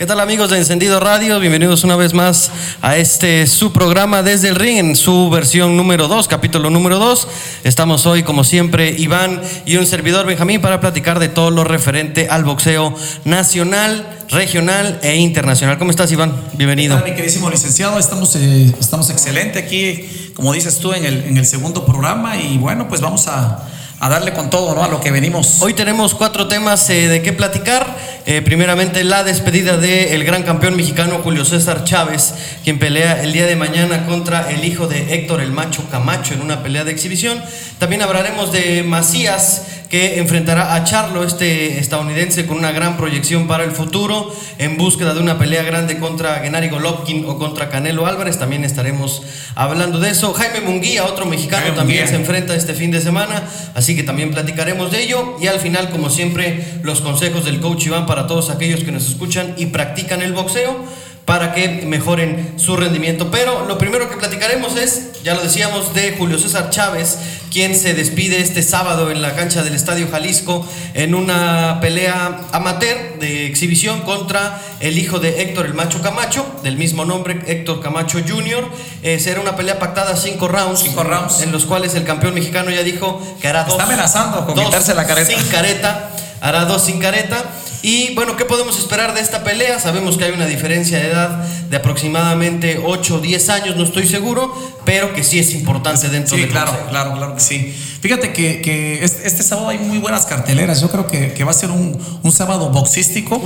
¿Qué tal amigos de Encendido Radio? Bienvenidos una vez más a este su programa desde el ring en su versión número 2, capítulo número 2. Estamos hoy como siempre Iván y un servidor Benjamín para platicar de todo lo referente al boxeo nacional, regional e internacional. ¿Cómo estás Iván? Bienvenido. mi queridísimo licenciado, estamos, eh, estamos excelente aquí, como dices tú, en el, en el segundo programa y bueno, pues vamos a a darle con todo, ¿no? A lo que venimos. Hoy tenemos cuatro temas eh, de qué platicar. Eh, primeramente, la despedida del gran campeón mexicano Julio César Chávez, quien pelea el día de mañana contra el hijo de Héctor el Macho Camacho en una pelea de exhibición. También hablaremos de Macías, que enfrentará a Charlo, este estadounidense con una gran proyección para el futuro, en búsqueda de una pelea grande contra Gennady Golovkin o contra Canelo Álvarez. También estaremos hablando de eso. Jaime Munguía, otro mexicano, también se enfrenta este fin de semana, así que también platicaremos de ello. Y al final, como siempre, los consejos del coach Iván para todos aquellos que nos escuchan y practican el boxeo para que mejoren su rendimiento. Pero lo primero que platicaremos es, ya lo decíamos, de Julio César Chávez, quien se despide este sábado en la cancha del Estadio Jalisco en una pelea amateur de exhibición contra el hijo de Héctor el Macho Camacho, del mismo nombre, Héctor Camacho Jr. Eh, será una pelea pactada cinco rounds, cinco rounds, en los cuales el campeón mexicano ya dijo que hará dos. Está amenazando con quitarse la careta. Sin careta, hará dos sin careta. Y bueno, ¿qué podemos esperar de esta pelea? Sabemos que hay una diferencia de edad de aproximadamente 8 o 10 años, no estoy seguro, pero que sí es importante dentro sí, de claro, claro, claro que sí. Fíjate que, este, sábado hay muy buenas carteleras. Yo creo que, va a ser un, sábado boxístico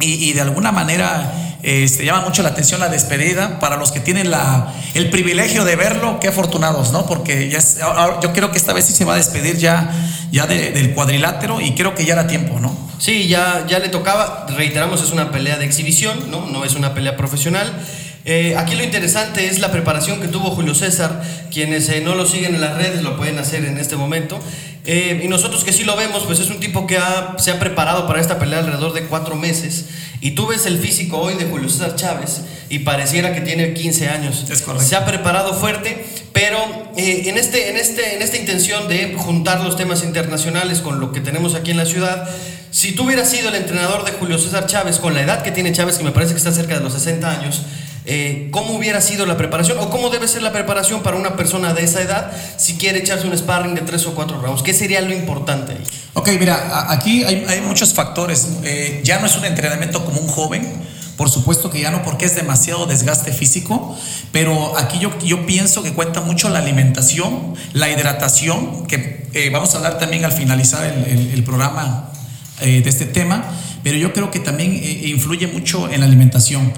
y, de alguna manera este, llama mucho la atención la despedida para los que tienen la, el privilegio de verlo. Qué afortunados, ¿no? Porque ya yo creo que esta vez sí se va a despedir ya, ya del cuadrilátero y creo que ya era tiempo, ¿no? Sí, ya, ya le tocaba, reiteramos, es una pelea de exhibición, no, no es una pelea profesional. Eh, aquí lo interesante es la preparación que tuvo Julio César. Quienes eh, no lo siguen en las redes lo pueden hacer en este momento. Eh, y nosotros que sí lo vemos, pues es un tipo que se ha preparado para esta pelea alrededor de cuatro meses. Y tú ves el físico hoy de Julio César Chávez y pareciera que tiene 15 años. Es correcto. Se ha preparado fuerte, pero en, este, en, este, en esta intención de juntar los temas internacionales con lo que tenemos aquí en la ciudad, si tú hubieras sido el entrenador de Julio César Chávez, con la edad que tiene Chávez, que me parece que está cerca de los 60 años, eh, ¿cómo hubiera sido la preparación o cómo debe ser la preparación para una persona de esa edad si quiere echarse un sparring de tres o cuatro rounds? ¿Qué sería lo importante ahí? Ok, mira, aquí hay, muchos factores. Eh, ya no es un entrenamiento como un joven. Por supuesto que ya no porque es demasiado desgaste físico, pero aquí yo, yo pienso que cuenta mucho la alimentación, la hidratación, que eh, vamos a hablar también al finalizar el programa eh, de este tema, pero yo creo que también eh, influye mucho en la alimentación.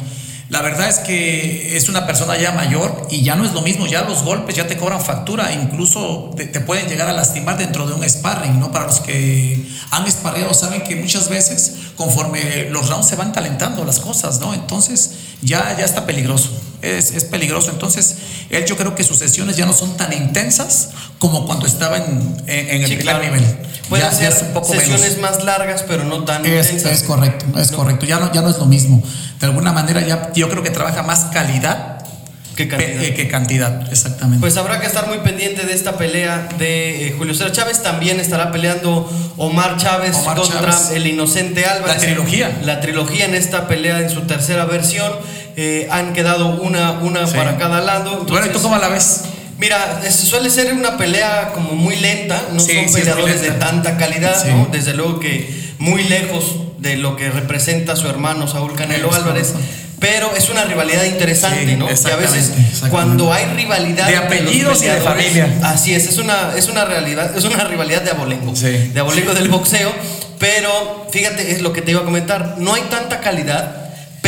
La verdad es que es una persona ya mayor y ya no es lo mismo, ya los golpes ya te cobran factura, incluso te, pueden llegar a lastimar dentro de un sparring, ¿no? Para los que han sparreado saben que muchas veces conforme los rounds se van calentando las cosas, ¿no? Entonces ya, ya está peligroso, es, es peligroso. Entonces él yo creo que sus sesiones ya no son tan intensas como cuando estaba en, en, el primer nivel. Pueden ser un poco sesiones más largas, pero no tan es, intensas. Es correcto, es correcto. Ya no, ya no es lo mismo. De alguna manera ya yo creo que trabaja más calidad que cantidad. Que, cantidad, exactamente. Pues habrá que estar muy pendiente de esta pelea de eh, Julio César Chávez. También estará peleando Omar Chávez contra el inocente Álvarez. La trilogía. La trilogía en esta pelea en su tercera versión. Eh, han quedado una, una para cada lado. bueno, ¿y tú cómo la ves? Mira, suele ser una pelea como muy lenta, no son peleadores de tanta calidad, ¿no? Desde luego que muy lejos de lo que representa su hermano Saúl Canelo Álvarez. Pero es una rivalidad interesante, ¿no? Y a veces cuando hay rivalidad de apellidos y de familia. Así es, es una, es una realidad, es una rivalidad de abolengo, de abolengo del boxeo. Pero fíjate, es lo que te iba a comentar, no hay tanta calidad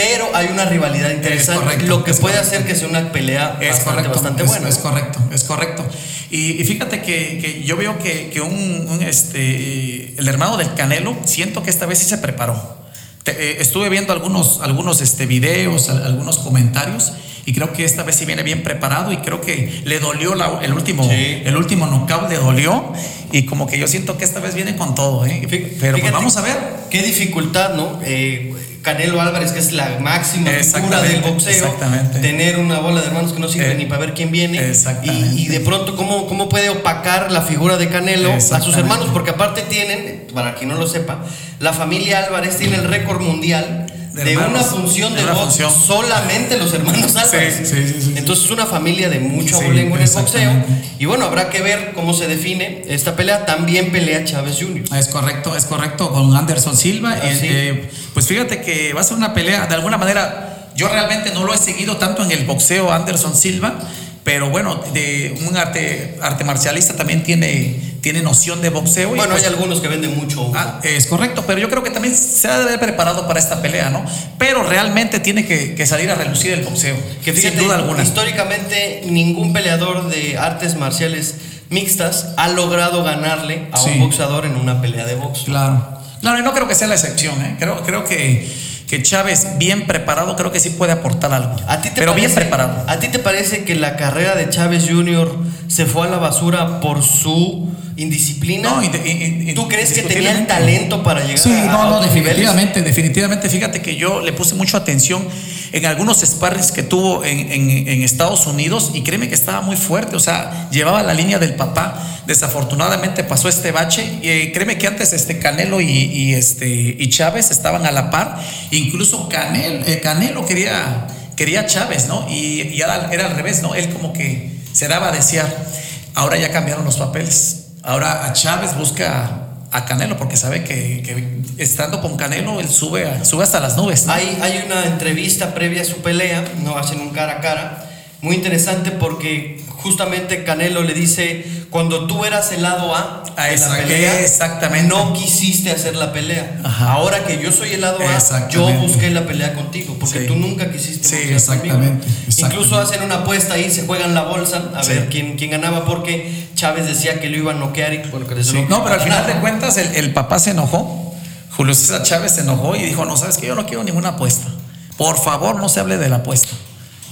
pero hay una rivalidad interesante, lo que puede hacer que sea una pelea es bastante, correcto, bastante es, buena. Es correcto, es correcto. Y, fíjate que, yo veo que, un, este, el hermano del Canelo, siento que esta vez sí se preparó. Eh, estuve viendo algunos, algunos este, videos, algunos comentarios y creo que esta vez sí viene bien preparado y creo que le dolió el último el último knockout le dolió y como que yo siento que esta vez viene con todo ¿eh? pero pues vamos a ver qué dificultad no eh, Canelo Álvarez, que es la máxima figura del boxeo, tener una bola de hermanos que no sirve eh, ni para ver quién viene. Y, de pronto, ¿cómo, ¿cómo puede opacar la figura de Canelo a sus hermanos? Porque aparte tienen, para quien no lo sepa, la familia Álvarez tiene el récord mundial de, una función de, box solamente los hermanos Álvarez. Sí, sí, sí, Entonces es una familia de mucho abolengo en el boxeo. Y bueno, habrá que ver cómo se define esta pelea. También pelea Chávez Jr. Es correcto, es correcto, con Anderson Silva. Eh, pues fíjate que va a ser una pelea, de alguna manera, yo realmente no lo he seguido tanto en el boxeo Anderson Silva pero bueno, de un arte, arte marcialista también tiene, tiene noción de boxeo. Bueno, pues hay algunos que venden mucho. Ah, es correcto, pero yo creo que también se ha de haber preparado para esta pelea, ¿no? Pero realmente tiene que, salir a relucir el boxeo, que sin duda alguna. Históricamente, ningún peleador de artes marciales mixtas ha logrado ganarle a un boxeador en una pelea de box. Claro. Claro, y no creo que sea la excepción, ¿eh? Creo, creo que que Chávez, bien preparado, creo que sí puede aportar algo. ¿A ti te pero bien preparado. ¿A ti te parece que la carrera de Chávez Jr. se fue a la basura por su indisciplina. No, ¿Tú crees que tenía el talento para llegar sí, no, no, definitivamente, definitivamente. Fíjate que yo le puse mucha atención en algunos sparrings que tuvo en, en, Estados Unidos y créeme que estaba muy fuerte, o sea, llevaba la línea del papá. Desafortunadamente pasó este bache. Y, eh, créeme que antes este Canelo y, este, y Chávez estaban a la par. Incluso Canelo, eh, Canelo quería, quería Chávez, ¿no? Y, y era, era al revés, ¿no? Él como que se daba a desear. Ahora ya cambiaron los papeles Ahora a Chávez busca a Canelo porque sabe que, estando con Canelo él sube, sube hasta las nubes. Hay, hay una entrevista previa a su pelea, no hacen un cara a cara, muy interesante porque justamente Canelo le dice, cuando tú eras el lado A de la pelea, exactamente. no quisiste hacer la pelea. Ahora que yo soy el lado A, yo busqué la pelea contigo, porque tú nunca quisiste sí, exactamente, Incluso hacen una apuesta ahí, se juegan la bolsa a ver quién, quién ganaba, porque Chávez decía que lo iba a noquear y bueno, que No, pero al final de cuentas el, el papá se enojó, Julio César Chávez se enojó y dijo, no, sabes que yo no quiero ninguna apuesta. Por favor, no se hable de la apuesta.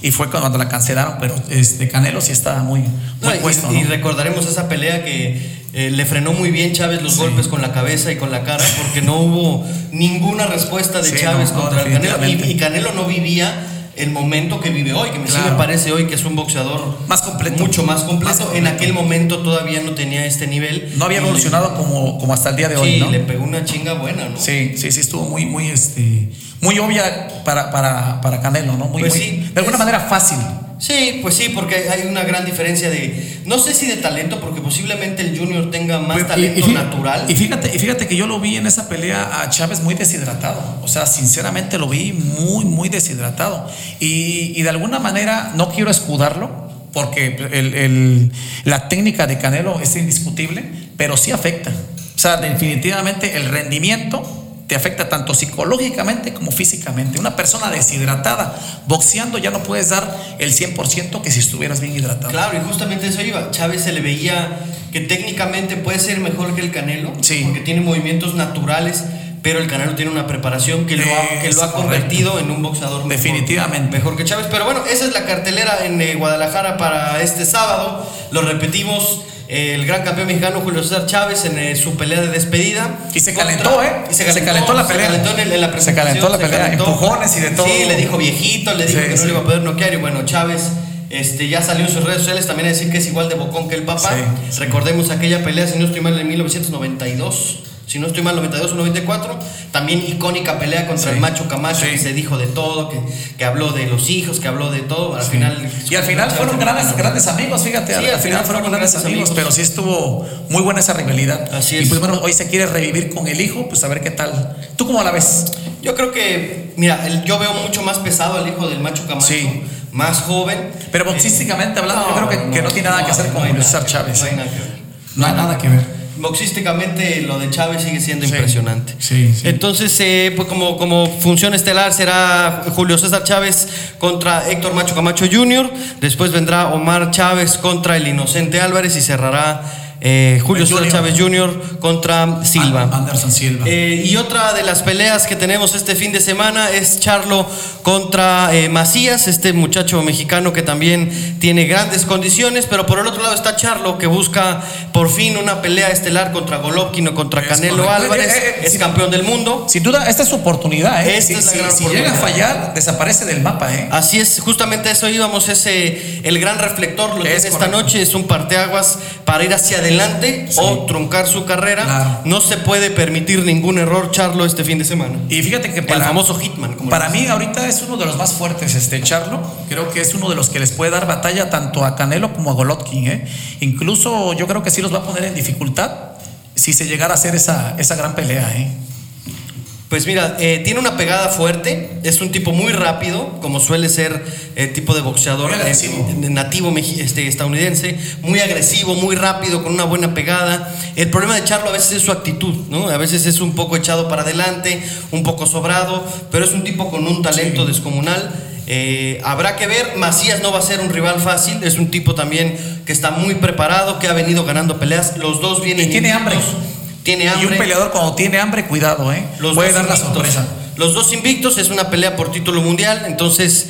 Y fue cuando la cancelaron, pero este Canelo sí estaba muy, muy puesto. Y, recordaremos esa pelea que eh, le frenó muy bien Chávez los golpes con la cabeza y con la cara, porque no hubo ninguna respuesta de Chávez contra el Canelo. Y, Canelo no vivía el momento que vive hoy, que me, sí me parece hoy que es un boxeador más completo. mucho más completo. En aquel momento todavía no tenía este nivel. No había evolucionado como, como hasta el día de hoy. Sí, le pegó una chinga buena, ¿no? Sí, sí, sí, estuvo muy, muy, este muy obvia para, para, para Canelo, ¿no? Muy, pues sí, de alguna manera fácil. Sí, pues sí, porque hay una gran diferencia de, no sé si de talento, porque posiblemente el Junior tenga más pues, talento natural. Y fíjate, y fíjate que yo lo vi en esa pelea a Chávez muy deshidratado. O sea, sinceramente lo vi muy, muy deshidratado. Y, y de alguna manera no quiero escudarlo, porque el, el, la técnica de Canelo es indiscutible, pero sí afecta. O sea, definitivamente el rendimiento te afecta tanto psicológicamente como físicamente. Una persona deshidratada, boxeando ya no puedes dar el 100% que si estuvieras bien hidratado. Claro, y justamente eso iba. Chávez se le veía que técnicamente puede ser mejor que el Canelo, porque tiene movimientos naturales, pero el Canelo tiene una preparación que lo ha, que lo ha convertido en un boxeador definitivamente mejor, que Chávez. Pero bueno, esa es la cartelera en eh, Guadalajara para este sábado. Lo repetimos el gran campeón mexicano Julio César Chávez en eh, su pelea de despedida. Y se calentó, ¿eh? Y se calentó, la pelea. Se calentó en, la presentación. Se calentó la pelea, empujones y de todo. Sí, le dijo viejito, le dijo que no le iba a poder noquear. Y bueno, Chávez este, ya salió en sus redes sociales también a decir que es igual de bocón que el papá. Recordemos aquella pelea, si no estoy mal, en 1992 si no estoy mal, 92 o 94, también icónica pelea contra el macho Camacho, que se dijo de todo, que, que, habló de los hijos, que habló de todo, al final... Y al final fueron grandes, grandes amigos, fíjate, al, final, fueron grandes amigos, pero sí estuvo muy buena esa rivalidad. Así es. Y pues bueno, hoy se quiere revivir con el hijo, pues a ver qué tal. ¿Tú cómo la ves? Yo creo que, mira, yo veo mucho más pesado al hijo del macho Camacho. Más joven. Pero boxísticamente hablando, yo creo que no, tiene nada que hacer con Julio Chávez. No hay nada que ver. Boxísticamente lo de Chávez sigue siendo impresionante. Entonces, eh, pues como, como función estelar será Julio César Chávez contra Héctor Macho Camacho Jr., después vendrá Omar Chávez contra el Inocente Álvarez y cerrará eh, Julio César Chávez Jr. contra Silva. Anderson Silva. Eh, y otra de las peleas que tenemos este fin de semana es Charlo contra eh, Macías, este muchacho mexicano que también tiene grandes condiciones, pero por el otro lado está Charlo que busca por fin una pelea estelar contra Golovkin o contra Canelo Álvarez, es campeón del mundo. Sin duda, esta es su oportunidad. si, llega a fallar, desaparece del mapa. Así es, justamente eso íbamos, ese, el gran reflector lo que es esta noche, es un parteaguas para ir hacia adelante adelante o truncar su carrera. No se puede permitir ningún error, Charlo, este fin de semana. Y fíjate que para, el famoso Hitman. para mí ahorita es uno de los más fuertes, este Charlo. Creo que es uno de los que les puede dar batalla tanto a Canelo como a Golovkin. ¿eh? Incluso yo creo que sí los va a poner en dificultad si se llegara a hacer esa, esa gran pelea. ¿eh? Pues mira, eh, tiene una pegada fuerte, es un tipo muy rápido, como suele ser el tipo de boxeador eh, nativo este, estadounidense, muy agresivo, muy rápido, con una buena pegada. El problema de Charlo a veces es su actitud, ¿no? A veces es un poco echado para adelante, un poco sobrado, pero es un tipo con un talento descomunal. Eh, habrá que ver, Macías no va a ser un rival fácil, es un tipo también que está muy preparado, que ha venido ganando peleas, los dos vienen... Y tiene hambre. Tiene hambre. Y un peleador cuando tiene hambre, cuidado, ¿eh? Los Puede dar la sorpresa. Los dos invictos es una pelea por título mundial, entonces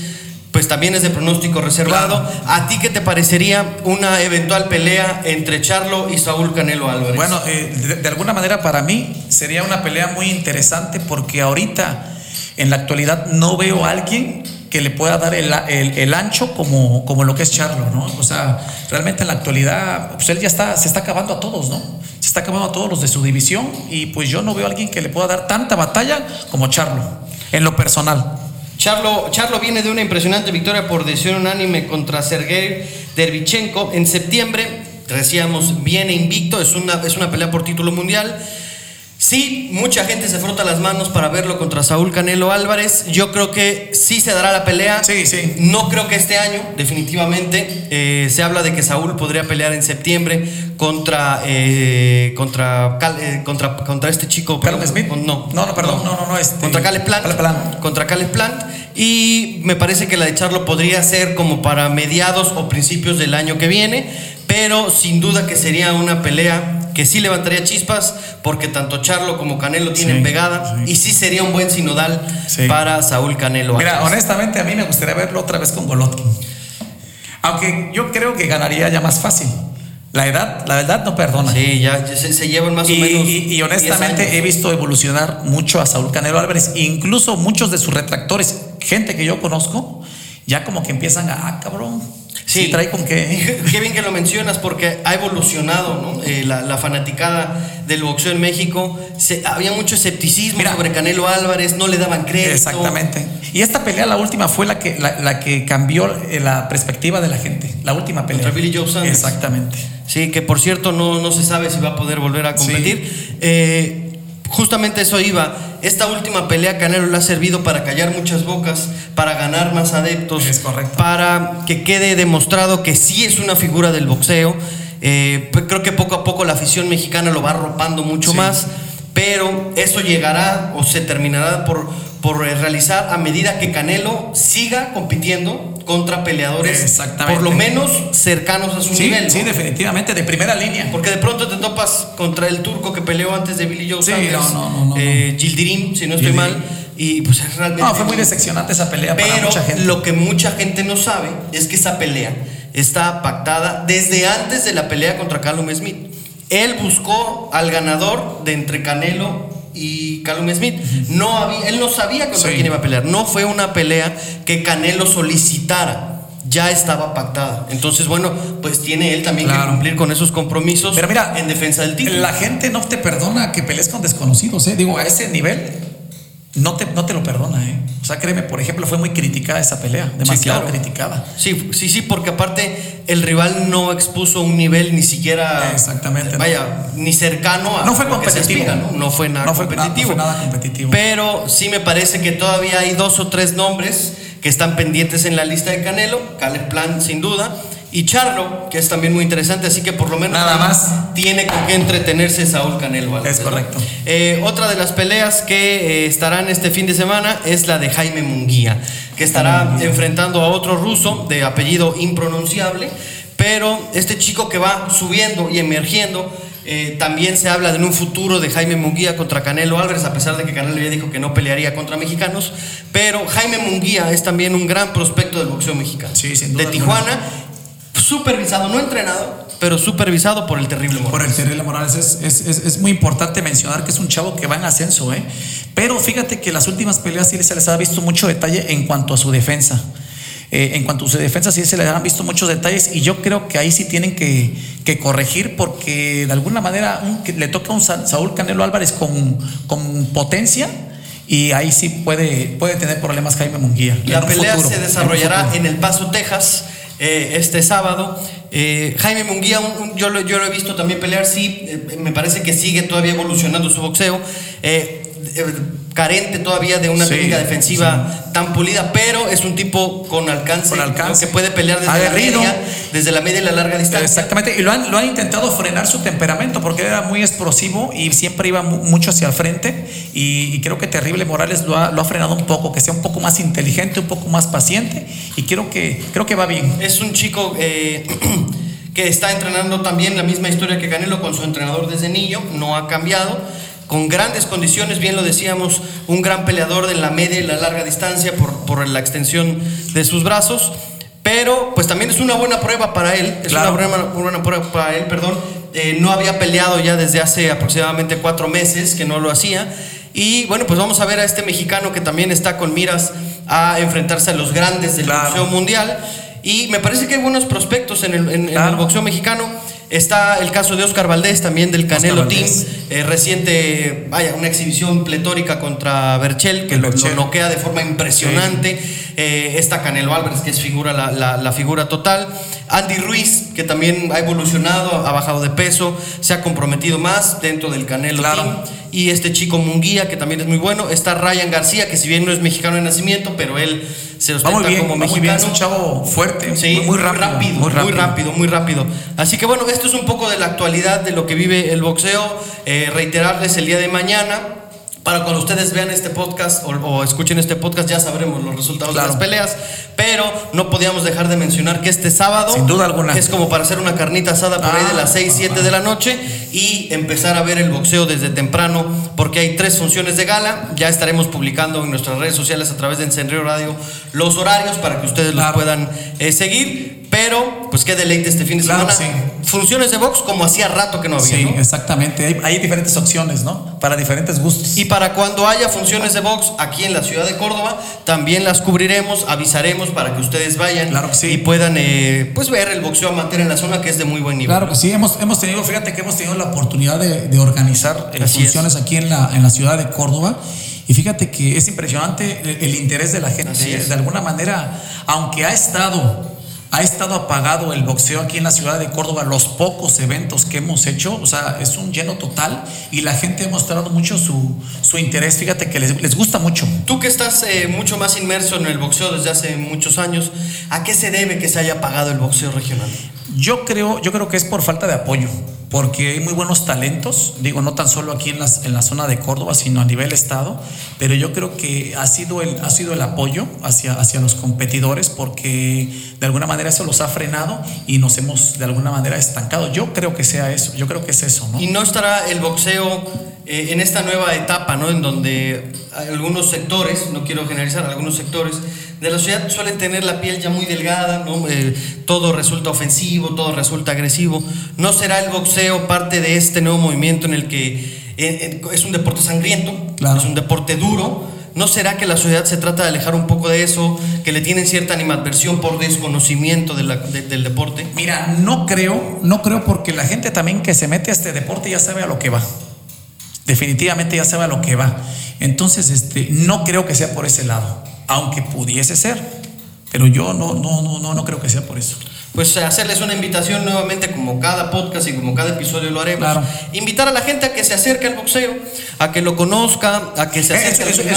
pues también es de pronóstico reservado. ¿A ti qué te parecería una eventual pelea entre Charlo y Saúl Canelo Álvarez? Bueno, eh, de, alguna manera para mí sería una pelea muy interesante porque ahorita, en la actualidad, no veo a alguien que le pueda dar el, el, ancho como, como lo que es Charlo, ¿no? O sea, realmente en la actualidad, pues él ya está, se está acabando a todos, ¿no? se está acabando a todos los de su división y pues yo no veo a alguien que le pueda dar tanta batalla como Charlo, en lo personal. Charlo, Charlo viene de una impresionante victoria por decisión unánime contra Sergei Dervichenko en septiembre. Decíamos, viene invicto, es una, es una pelea por título mundial. Sí, mucha gente se frota las manos para verlo contra Saúl Canelo Álvarez. Yo creo que sí se dará la pelea. Sí, sí. No creo que este año, definitivamente. Eh, se habla de que Saúl podría pelear en septiembre contra eh, contra, eh, contra contra este chico. Carlos Smith. No, no, no, perdón, no, no, no. Este, contra Caleb Plant. Contra Caleb Plant. Y me parece que la de Charlo podría ser como para mediados o principios del año que viene. Pero sin duda que sería una pelea que sí levantaría chispas porque tanto Charlo como Canelo tienen pegada y sí sería un buen sinodal para Saúl Canelo. Mira, honestamente a mí me gustaría verlo otra vez con Golovkin. Aunque yo creo que ganaría ya más fácil. La edad, la verdad no perdona. Sí, ya se, llevan más o menos. Y, y honestamente he visto evolucionar mucho a Saúl Canelo Álvarez, incluso muchos de sus retractores, gente que yo conozco, ya como que empiezan a, ah, cabrón, Sí, trae con qué. Qué bien que lo mencionas porque ha evolucionado ¿no? Eh, la, fanaticada del boxeo en México. Se, había mucho escepticismo sobre Canelo Álvarez, no le daban crédito. Exactamente. Y esta pelea, la última, fue la que, la, que cambió eh, la perspectiva de la gente. La última pelea. Contra Billy Joe Sanders. Exactamente. Sí, que por cierto no, no se sabe si va a poder volver a competir. Eh, justamente eso iba. Esta última pelea Canelo le ha servido para callar muchas bocas, para ganar más adeptos, para que quede demostrado que sí es una figura del boxeo. Eh, pues creo que poco a poco la afición mexicana lo va arropando mucho más, pero eso llegará o se terminará por, por realizar a medida que Canelo siga compitiendo contra peleadores por lo menos cercanos a su nivel. Sí, definitivamente, de primera línea. Porque de pronto te topas contra el turco que peleó antes de Billy Joe sí, no, no, no, eh, Gildirim, si no estoy mal. Y pues realmente. No, fue muy decepcionante esa pelea pero para mucha gente. Lo que mucha gente no sabe es que esa pelea está pactada desde antes de la pelea contra Callum Smith. Él buscó al ganador de entre Canelo y Callum Smith. No había, él no sabía contra quién iba a pelear. No fue una pelea que Canelo solicitara. Ya estaba pactada. Entonces, bueno, pues tiene él también que cumplir con esos compromisos Pero mira, en defensa del título. La gente no te perdona que pelees con desconocidos, ¿eh? Digo, a ese nivel no te, no te lo perdona, ¿eh? O sea, créeme, por ejemplo, fue muy criticada esa pelea, demasiado criticada. Sí, sí, sí, porque aparte el rival no expuso un nivel ni siquiera. Exactamente. Vaya, ni cercano a. No fue competitivo. ¿no? fue nada no fue, competitivo. nada competitivo. Pero sí me parece que todavía hay dos o tres nombres que están pendientes en la lista de Canelo. Caleb Plan, sin duda y Charlo, que es también muy interesante, así que por lo menos nada más tiene con qué entretenerse Saúl Canelo. Es correcto. Eh, otra de las peleas que eh, estarán este fin de semana es la de Jaime Munguía, que estará enfrentando a otro ruso de apellido impronunciable, pero este chico que va subiendo y emergiendo. Eh, también se habla de un futuro de Jaime Munguía contra Canelo Álvarez, a pesar de que Canelo ya dijo que no pelearía contra mexicanos. Pero Jaime Munguía es también un gran prospecto del boxeo mexicano. Sí, de Tijuana supervisado, no entrenado, pero supervisado por el terrible Morales. Por el terrible Morales. Es, muy importante mencionar que es un chavo que va en ascenso, ¿eh? Pero fíjate que las últimas peleas sí se les ha visto mucho detalle en cuanto a su defensa. Eh, en cuanto a su defensa, sí se le han visto muchos detalles y yo creo que ahí sí tienen que, que corregir porque de alguna manera le toca a un Saúl Canelo Álvarez con, con potencia y ahí sí puede, puede tener problemas Jaime Munguía. La pelea se desarrollará en, El Paso, Texas. Eh, este sábado. Eh, Jaime Munguía, yo, lo, yo, lo, he visto también pelear, sí, me parece que sigue todavía evolucionando su boxeo carente todavía de una técnica defensiva tan pulida, pero es un tipo con alcance, que puede pelear desde la, media, desde la media y la larga distancia. Exactamente, y lo han, lo han intentado frenar su temperamento porque era muy explosivo y siempre iba mucho hacia el frente y, creo que Terrible Morales lo ha, lo ha, frenado un poco, que sea un poco más inteligente, un poco más paciente y creo que, creo que va bien. Es un chico... Eh, que está entrenando también la misma historia que Canelo con su entrenador desde niño, no ha cambiado con grandes condiciones, bien lo decíamos, un gran peleador de la media y la larga distancia por, por la extensión de sus brazos, pero pues también es una buena prueba para él, es una buena, prueba para él, perdón, eh, no había peleado ya desde hace aproximadamente cuatro meses que no lo hacía, y bueno, pues vamos a ver a este mexicano que también está con miras a enfrentarse a los grandes del boxeo mundial, y me parece que hay buenos prospectos en el, en el boxeo mexicano. Está el caso de Oscar Valdés, también del Canelo Team, eh, reciente, vaya, una exhibición pletórica contra Berchel, que lo, noquea de forma impresionante. Eh, está Canelo Álvarez, que es figura, la, figura total. Andy Ruiz, que también ha evolucionado, ha bajado de peso, se ha comprometido más dentro del Canelo Team. Y este chico Munguía, que también es muy bueno. Está Ryan García, que si bien no es mexicano de nacimiento, pero él se ostenta como mexicano. es un chavo fuerte, muy, rápido, muy, rápido, muy rápido, Así que bueno, esto es un poco de la actualidad de lo que vive el boxeo. Eh, reiterarles el día de mañana para cuando ustedes vean este podcast o, escuchen este podcast ya sabremos los resultados de las peleas, pero no podíamos dejar de mencionar que este sábado Sin duda alguna. es como para hacer una carnita asada por ahí de las 6, ah, 7 de la noche y empezar a ver el boxeo desde temprano porque hay tres funciones de gala, ya estaremos publicando en nuestras redes sociales a través de Encendio Radio los horarios para que ustedes los puedan eh, seguir pero, pues qué deleite este fin de semana. Funciones de box como hacía rato que no había. Sí, exactamente. Hay, diferentes opciones, ¿no? Para diferentes gustos. Y para cuando haya funciones de box aquí en la ciudad de Córdoba, también las cubriremos, avisaremos para que ustedes vayan y puedan eh, pues ver el boxeo amateur en la zona que es de muy buen nivel. Claro que sí, hemos, hemos tenido, fíjate que hemos tenido la oportunidad de, organizar eh, funciones aquí en la, en la ciudad de Córdoba. Y fíjate que es impresionante el, interés de la gente. De alguna manera, aunque ha estado ha estado apagado el boxeo aquí en la ciudad de Córdoba, los pocos eventos que hemos hecho, o sea, es un lleno total y la gente ha mostrado mucho su, su interés, fíjate que les, les, gusta mucho. Tú que estás eh, mucho más inmerso en el boxeo desde hace muchos años, ¿a qué se debe que se haya apagado el boxeo regional? Yo creo, yo creo que es por falta de apoyo porque hay muy buenos talentos, digo, no tan solo aquí en, las, en la zona de Córdoba, sino a nivel estado, pero yo creo que ha sido el, ha sido el apoyo hacia, hacia los competidores porque de alguna manera eso los ha frenado y nos hemos de alguna manera estancado. Yo creo que sea eso, yo creo que es eso, ¿no? Y no estará el boxeo eh, en esta nueva etapa, ¿no? En donde algunos sectores, no quiero generalizar, algunos sectores de la ciudad suelen tener la piel ya muy delgada, ¿no? Eh, todo resulta ofensivo, todo resulta agresivo. ¿No será el boxeo parte de este nuevo movimiento en el que eh, eh, es un deporte sangriento, es un deporte duro? ¿No será que la sociedad se trata de alejar un poco de eso, que le tienen cierta animadversión por desconocimiento del deporte? Mira, no creo, no creo porque la gente también que se mete a este deporte ya sabe a lo que va. Definitivamente ya sabe a lo que va. Entonces, este, no creo que sea por ese lado aunque pudiese ser, pero yo no, no, no, no, no creo que sea por eso pues hacerles una invitación nuevamente como cada podcast y como cada episodio lo haremos. Invitar a la gente a que se acerque al boxeo, a que lo conozca, a que se acerque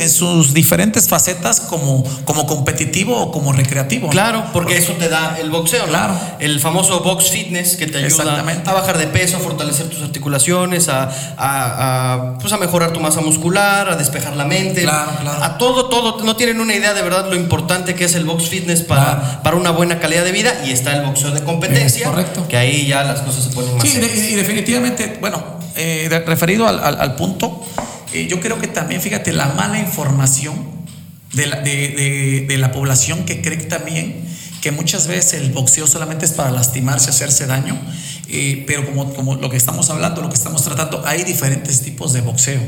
en, sus, diferentes facetas como, como competitivo o como recreativo. Claro, porque eso te da el boxeo, Claro. El famoso box fitness que te ayuda a bajar de peso, a fortalecer tus articulaciones, a, a, pues a mejorar tu masa muscular, a despejar la mente. Claro, claro. A todo, todo. No tienen una idea de verdad lo importante que es el box fitness para, para una buena calidad de vida y está el boxeo de competencia. correcto. Que ahí ya las cosas se ponen más. Sí, y definitivamente, bueno, eh, referido al, punto, eh, yo creo que también, fíjate, la mala información de la, de, la población que cree también que muchas veces el boxeo solamente es para lastimarse, hacerse daño, eh, pero como, como lo que estamos hablando, lo que estamos tratando, hay diferentes tipos de boxeo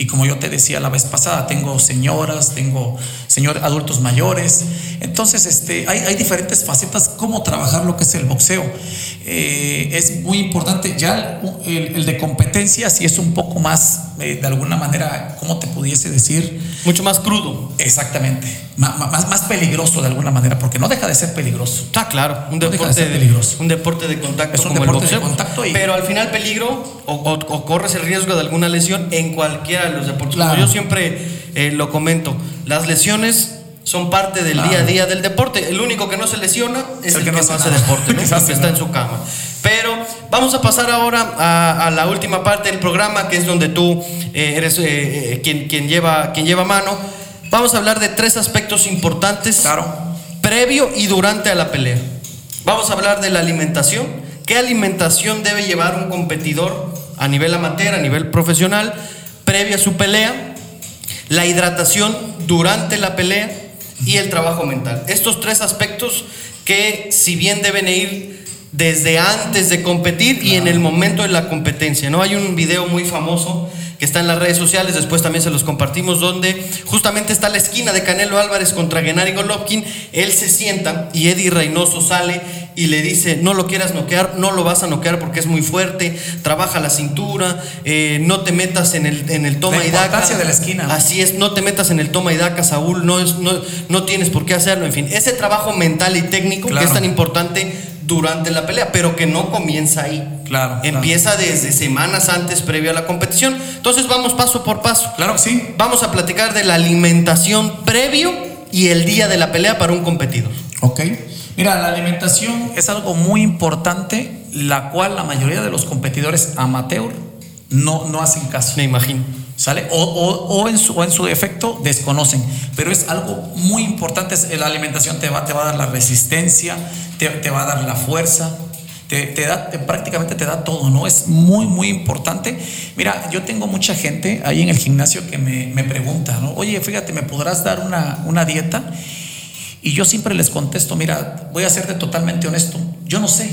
Y como yo te decía la vez pasada, tengo señoras, tengo señores adultos mayores. Entonces, este, hay, hay diferentes facetas cómo trabajar lo que es el boxeo. Eh, es muy importante. Ya el, el, de competencia sí es un poco más, eh, de alguna manera, ¿cómo te pudiese decir? Mucho más crudo. Exactamente. más, más, peligroso de alguna manera, porque no deja de ser peligroso. Está claro. Un deporte, de peligroso. Un deporte de contacto es un como deporte el boxeo. De contacto y, pero al final peligro o, o, o, corres el riesgo de alguna lesión en cualquiera de los deportes. Claro. Como yo siempre eh, lo comento, las lesiones son parte del claro. día a día del deporte. El único que no se lesiona es el, el que, que, no hace deporte, ¿no? que está en su cama. Pero vamos a pasar ahora a, a, la última parte del programa, que es donde tú eh, eres eh, eh, quien, quien, lleva, quien lleva mano. Vamos a hablar de tres aspectos importantes claro. previo y durante a la pelea. Vamos a hablar de la alimentación. ¿Qué alimentación debe llevar un competidor a nivel amateur, a nivel profesional, previo a su pelea? La hidratación durante la pelea y el trabajo mental. Estos tres aspectos que si bien deben ir desde antes de competir claro. y en el momento de la competencia, ¿no? Hay un video muy famoso que está en las redes sociales, después también se los compartimos, donde justamente está la esquina de Canelo Álvarez contra Gennady Golovkin, él se sienta y Eddie Reynoso sale y le dice, no lo quieras noquear, no lo vas a noquear porque es muy fuerte, trabaja la cintura, eh, no te metas en el, en el toma la y daca. de la esquina. Así es, no te metas en el toma y daca, Saúl, no, es, no, no tienes por qué hacerlo, en fin, ese trabajo mental y técnico claro. que es tan importante durante la pelea, pero que no comienza ahí. Claro. Empieza claro. desde semanas antes, previo a la competición. Entonces vamos paso por paso. Claro que sí. Vamos a platicar de la alimentación previo y el día de la pelea para un competidor. Ok. Mira, la alimentación es algo muy importante, la cual la mayoría de los competidores amateur no, no hacen caso. Me imagino. ¿Sale? O, o, o, en su, o en su defecto desconocen. Pero es algo muy importante. La alimentación te va, te va a dar la resistencia, te, te va a dar la fuerza, te, te da, te, prácticamente te da todo, ¿no? Es muy, muy importante. Mira, yo tengo mucha gente ahí en el gimnasio que me, me pregunta, ¿no? Oye, fíjate, ¿me podrás dar una, una dieta? Y yo siempre les contesto, mira, voy a serte totalmente honesto, yo no sé.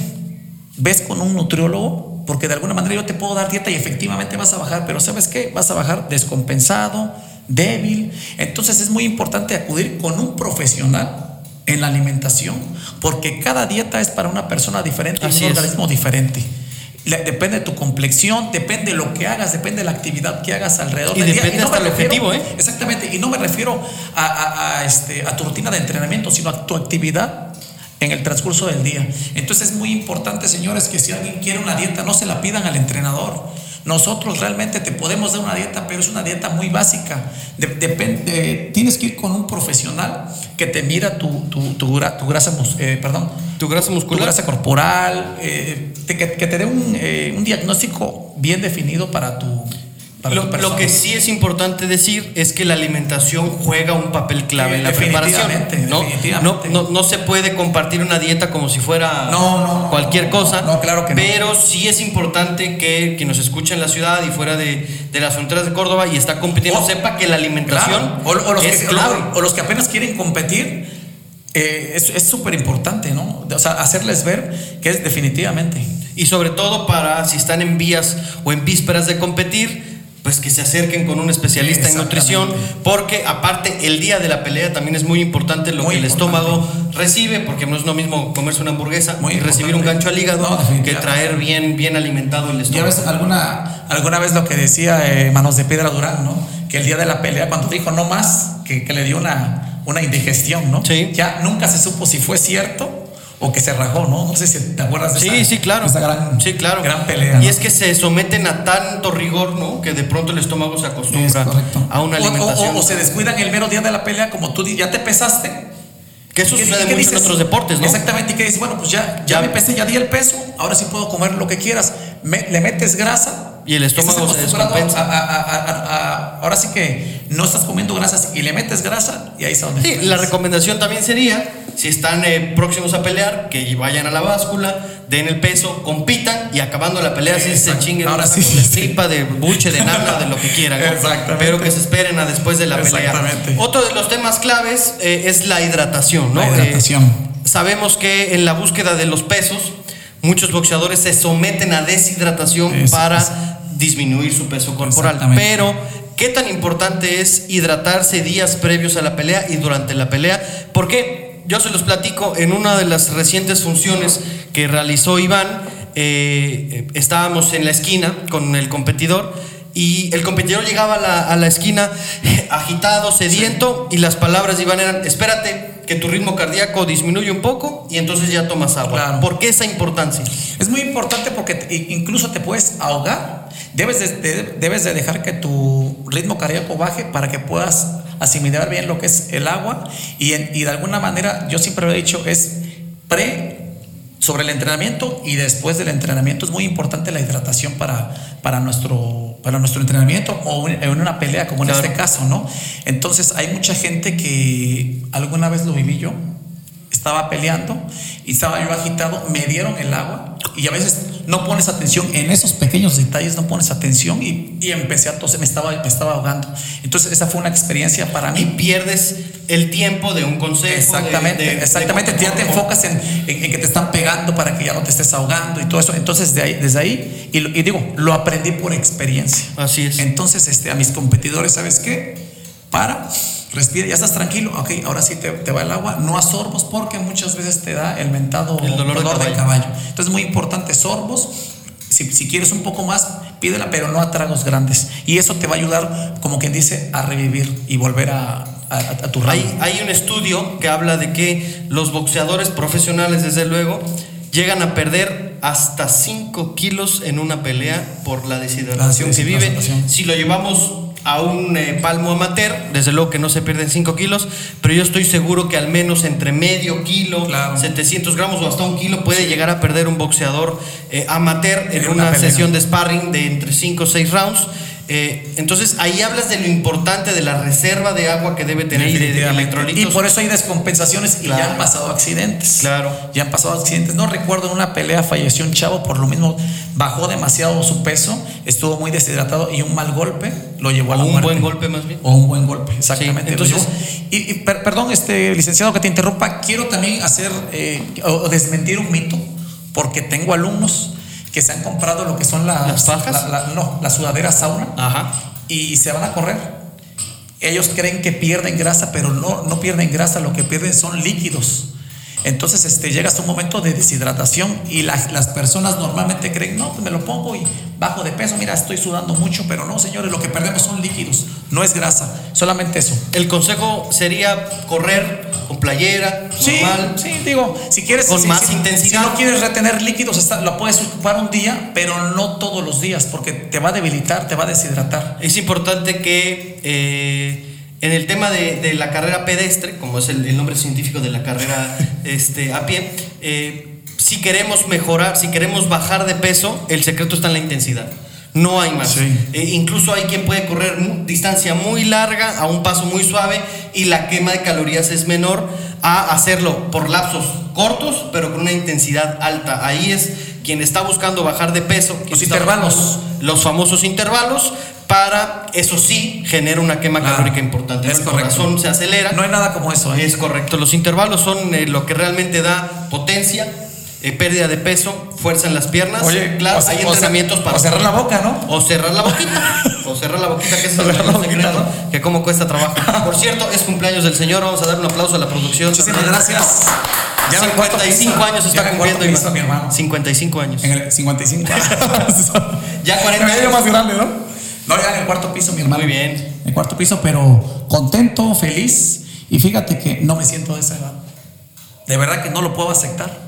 ¿Ves con un nutriólogo? Porque de alguna manera yo te puedo dar dieta y efectivamente vas a bajar, pero ¿sabes qué? Vas a bajar descompensado, débil. Entonces es muy importante acudir con un profesional en la alimentación, porque cada dieta es para una persona diferente y un es. organismo diferente. Depende de tu complexión, depende de lo que hagas, depende de la actividad que hagas alrededor y del depende día. Y hasta el refiero, objetivo, ¿eh? Exactamente, y no me refiero a, a, a, este, a tu rutina de entrenamiento, sino a tu actividad en el transcurso del día. Entonces es muy importante, señores, que si alguien quiere una dieta, no se la pidan al entrenador. Nosotros realmente te podemos dar una dieta, pero es una dieta muy básica. Depende, tienes que ir con un profesional que te mira tu, tu, tu, tu grasa, eh, perdón, tu grasa muscular, tu grasa corporal, eh, te, que, que, te dé un, eh, un diagnóstico bien definido para tu, lo, lo, que sí es importante decir es que la alimentación juega un papel clave en la preparación. ¿no? No, no, no, se puede compartir una dieta como si fuera no, cualquier cosa. No, claro que pero sí es importante que quien nos escuche en la ciudad y fuera de, de las fronteras de Córdoba y está compitiendo o, sepa que la alimentación claro. o, o, los es que, clave. O, los que apenas quieren competir. Eh, es súper importante, ¿no? O sea, hacerles ver que es definitivamente. Y sobre todo para si están en vías o en vísperas de competir, pues que se acerquen con un especialista en nutrición, porque aparte el día de la pelea también es muy importante lo muy que el importante. estómago recibe, porque no es lo mismo comerse una hamburguesa muy y recibir un gancho al hígado no, que traer bien, bien alimentado el estómago. Ya ves, alguna, alguna vez lo que decía eh, Manos de Piedra Durán, ¿no? Que el día de la pelea, cuando dijo no más, que, que le dio una, una indigestión, ¿no? Sí. Ya nunca se supo si fue cierto o que se rajó, ¿no? No sé si te acuerdas de sí, esa, sí, claro. esa gran, sí, claro. gran pelea. Y ¿no? es que se someten a tanto rigor, ¿no? Que de pronto el estómago se acostumbra a una alimentación. O, o, o, se descuidan el mero día de la pelea, como tú ya te pesaste. Que eso sucede mucho dices? en otros deportes, ¿no? Exactamente, y que dices, bueno, pues ya, ya, ya, me pesé, ya di el peso, ahora sí puedo comer lo que quieras. Me, le metes grasa. Y el estómago se descompensa. A, a, a, ahora sí que no estás comiendo grasas y le metes grasa y ahí está donde. Sí, la recomendación también sería si están eh, próximos a pelear, que vayan a la báscula, den el peso, compitan y acabando la pelea, sí, se chinguen ahora sí, de tripa, de buche, de nana, de lo que quieran. Exactamente. Pero que se esperen a después de la pelea. Otro de los temas claves eh, es la hidratación, ¿no? La hidratación. Eh, sabemos que en la búsqueda de los pesos, muchos boxeadores se someten a deshidratación para. Disminuir su peso corporal. Pero ¿Qué tan importante es hidratarse días previos a la pelea y durante la pelea? ¿Por qué? Yo se los platico en una de las recientes funciones que realizó Iván. Eh, estábamos en la esquina con el competidor y el competidor llegaba a la, esquina agitado, sediento, y las palabras de Iván eran, espérate, que tu ritmo cardíaco disminuye un poco y entonces ya tomas agua. ¿Por qué esa importancia? Es muy importante porque incluso te puedes ahogar. Debes de, debes de dejar que tu ritmo cardíaco baje para que puedas asimilar bien lo que es el agua y, y de alguna manera yo siempre lo he dicho es pre sobre el entrenamiento y después del entrenamiento es muy importante la hidratación para, para, nuestro, para nuestro entrenamiento o en una pelea como en este caso, ¿no? Entonces hay mucha gente que alguna vez lo viví yo, estaba peleando y estaba yo agitado, me dieron el agua y a veces no pones atención en esos pequeños detalles, no pones atención y, y empecé a toser, me estaba, me estaba ahogando. Entonces esa fue una experiencia para mí. Y pierdes el tiempo de un consejo. Exactamente, exactamente. ya te enfocas en, en, que te están pegando para que ya no te estés ahogando y todo eso. Entonces de ahí, desde ahí, y, y digo, lo aprendí por experiencia. Así es. Entonces este, a mis competidores, ¿sabes qué? Para respira, ya estás tranquilo, ok, ahora sí te, va el agua, no a sorbos porque muchas veces te da el mentado el dolor, de, del caballo. Entonces muy importante, sorbos, si, si, quieres un poco más, pídela, pero no a tragos grandes. Y eso te va a ayudar, como quien dice, a revivir y volver a, a, tu hay, hay un estudio que habla de que los boxeadores profesionales, desde luego, llegan a perder hasta 5 kilos en una pelea por la deshidratación, que viven. Si lo llevamos a un eh, palmo amateur, desde luego que no se pierden 5 kilos, pero yo estoy seguro que al menos entre medio kilo, 700 gramos o hasta un kilo puede llegar a perder un boxeador eh, amateur en, una, sesión de sparring de entre 5 o 6 rounds. Eh, entonces ahí hablas de lo importante de la reserva de agua que debe tener y de, electrolitos. Y por eso hay descompensaciones y ya han pasado accidentes. Claro. Ya han pasado accidentes. No recuerdo en una pelea falleció un chavo por lo mismo, bajó demasiado su peso, estuvo muy deshidratado y un mal golpe lo llevó a la un buen golpe más bien. O un buen golpe, exactamente. entonces, y, perdón, este licenciado que te interrumpa, quiero también hacer eh, o desmentir un mito porque tengo alumnos que se han comprado lo que son las, ¿Las no, las sudaderas sauna Ajá. y se van a correr. Ellos creen que pierden grasa, pero no, no pierden grasa, lo que pierden son líquidos. Entonces este, llega hasta un momento de deshidratación y las personas normalmente creen, no, pues me lo pongo y bajo de peso, mira, estoy sudando mucho, pero no, señores, lo que perdemos son líquidos, no es grasa, solamente eso. El consejo sería correr con playera, sí, normal. Sí, digo, si quieres... Con más intensidad. Si no quieres retener líquidos, lo puedes ocupar un día, pero no todos los días, porque te va a debilitar, te va a deshidratar. Es importante que... Eh, en el tema de, la carrera pedestre, como es el, nombre científico de la carrera este, a pie, eh, si queremos mejorar, si queremos bajar de peso, el secreto está en la intensidad. No hay más. Eh, incluso hay quien puede correr distancia muy larga a un paso muy suave y la quema de calorías es menor a hacerlo por lapsos cortos, pero con una intensidad alta. Ahí es quien está buscando bajar de peso. Los intervalos. Los famosos intervalos, para, eso sí, genera una quema calórica importante. Es El corazón se acelera. No hay nada como eso. ¿eh? Es correcto. Los intervalos son eh, lo que realmente da potencia, eh, pérdida de peso, fuerza en las piernas. Oye, claro, hay entrenamientos para. O cerrar la boca, ¿no? O cerrar la boquita. o cerrar la boquita, que es el secreto. Que cómo cuesta trabajo. Por cierto, es cumpleaños del señor. Vamos a dar un aplauso a la producción. Muchísimas gracias. Ya 55 años está cumpliendo mi hermano. 55 años. En el 55 años. ya 40 años. más grande, ¿no? No, ya en el cuarto piso, mi hermano. Muy bien. En el cuarto piso, pero contento, feliz. Y fíjate que no me siento de esa edad. De verdad que no lo puedo aceptar,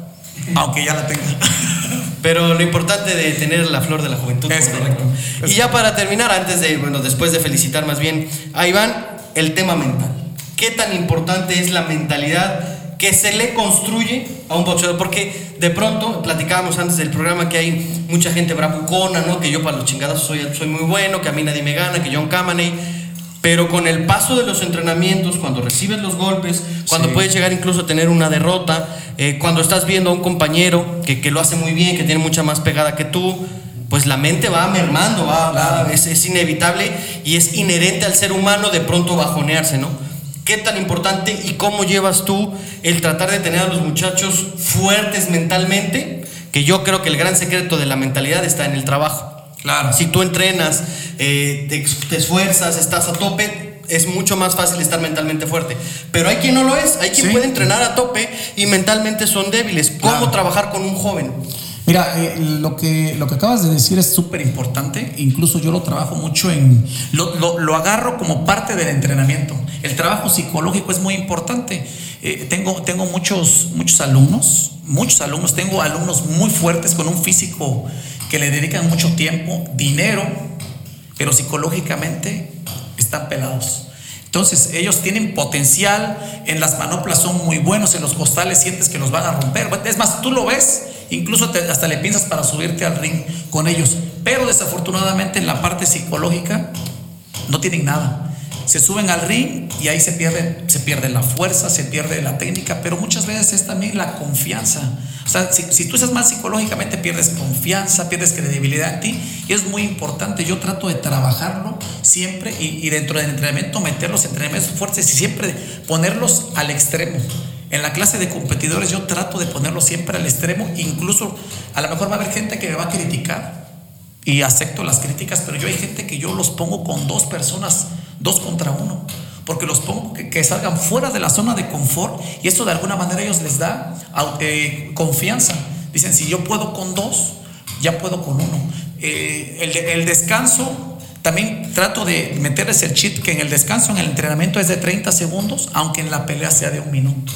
aunque ya la tenga. Pero lo importante de tener la flor de la juventud. Es correcto. y ya para terminar, antes de, bueno, después de felicitar más bien a Iván, el tema mental. ¿Qué tan importante es la mentalidad que se le construye a un boxeador, porque de pronto platicábamos antes del programa que hay mucha gente bravucona, ¿no? Que yo para los chingados soy, soy muy bueno, que a mí nadie me gana, que John Kamaney, pero con el paso de los entrenamientos, cuando recibes los golpes, cuando puedes llegar incluso a tener una derrota, eh, cuando estás viendo a un compañero que, que, lo hace muy bien, que tiene mucha más pegada que tú, pues la mente va mermando, va, es, es inevitable y es inherente al ser humano de pronto bajonearse, ¿no? ¿Qué tan importante y cómo llevas tú el tratar de tener a los muchachos fuertes mentalmente? Que yo creo que el gran secreto de la mentalidad está en el trabajo. Claro. Si tú entrenas, eh, te, te esfuerzas, estás a tope, es mucho más fácil estar mentalmente fuerte. Pero hay quien no lo es, hay quien Sí. puede entrenar a tope y mentalmente son débiles. ¿Cómo Claro. trabajar con un joven? Mira, eh, lo, que, lo que acabas de decir es súper importante. Incluso yo lo trabajo mucho en. Lo, lo- lo agarro como parte del entrenamiento. El trabajo psicológico es muy importante. Eh, tengo tengo muchos, muchos alumnos, muchos alumnos. Tengo alumnos muy fuertes con un físico que le dedican mucho tiempo, dinero, pero psicológicamente están pelados. Entonces, ellos tienen potencial, en las manoplas son muy buenos, en los costales sientes que los van a romper. Es más, tú lo ves, incluso hasta le piensas para subirte al ring con ellos. Pero desafortunadamente en la parte psicológica no tienen nada. Se suben al ring y ahí se pierde, se pierde la fuerza, se pierde la técnica, pero muchas veces es también la confianza. O sea, si, tú estás mal psicológicamente, pierdes confianza, pierdes credibilidad en ti y es muy importante. Yo trato de trabajarlo siempre y, dentro del entrenamiento meterlos en entrenamientos fuertes y siempre ponerlos al extremo. En la clase de competidores yo trato de ponerlos siempre al extremo, incluso a lo mejor va a haber gente que me va a criticar, y acepto las críticas, pero yo hay gente que yo los pongo con dos personas, dos contra uno, porque los pongo que, salgan fuera de la zona de confort y eso de alguna manera ellos les da eh, confianza. Dicen, si yo puedo con dos, ya puedo con uno. Eh, el, el descanso, también trato de meterles el cheat que en el descanso, en el entrenamiento es de 30 segundos, aunque en la pelea sea de un minuto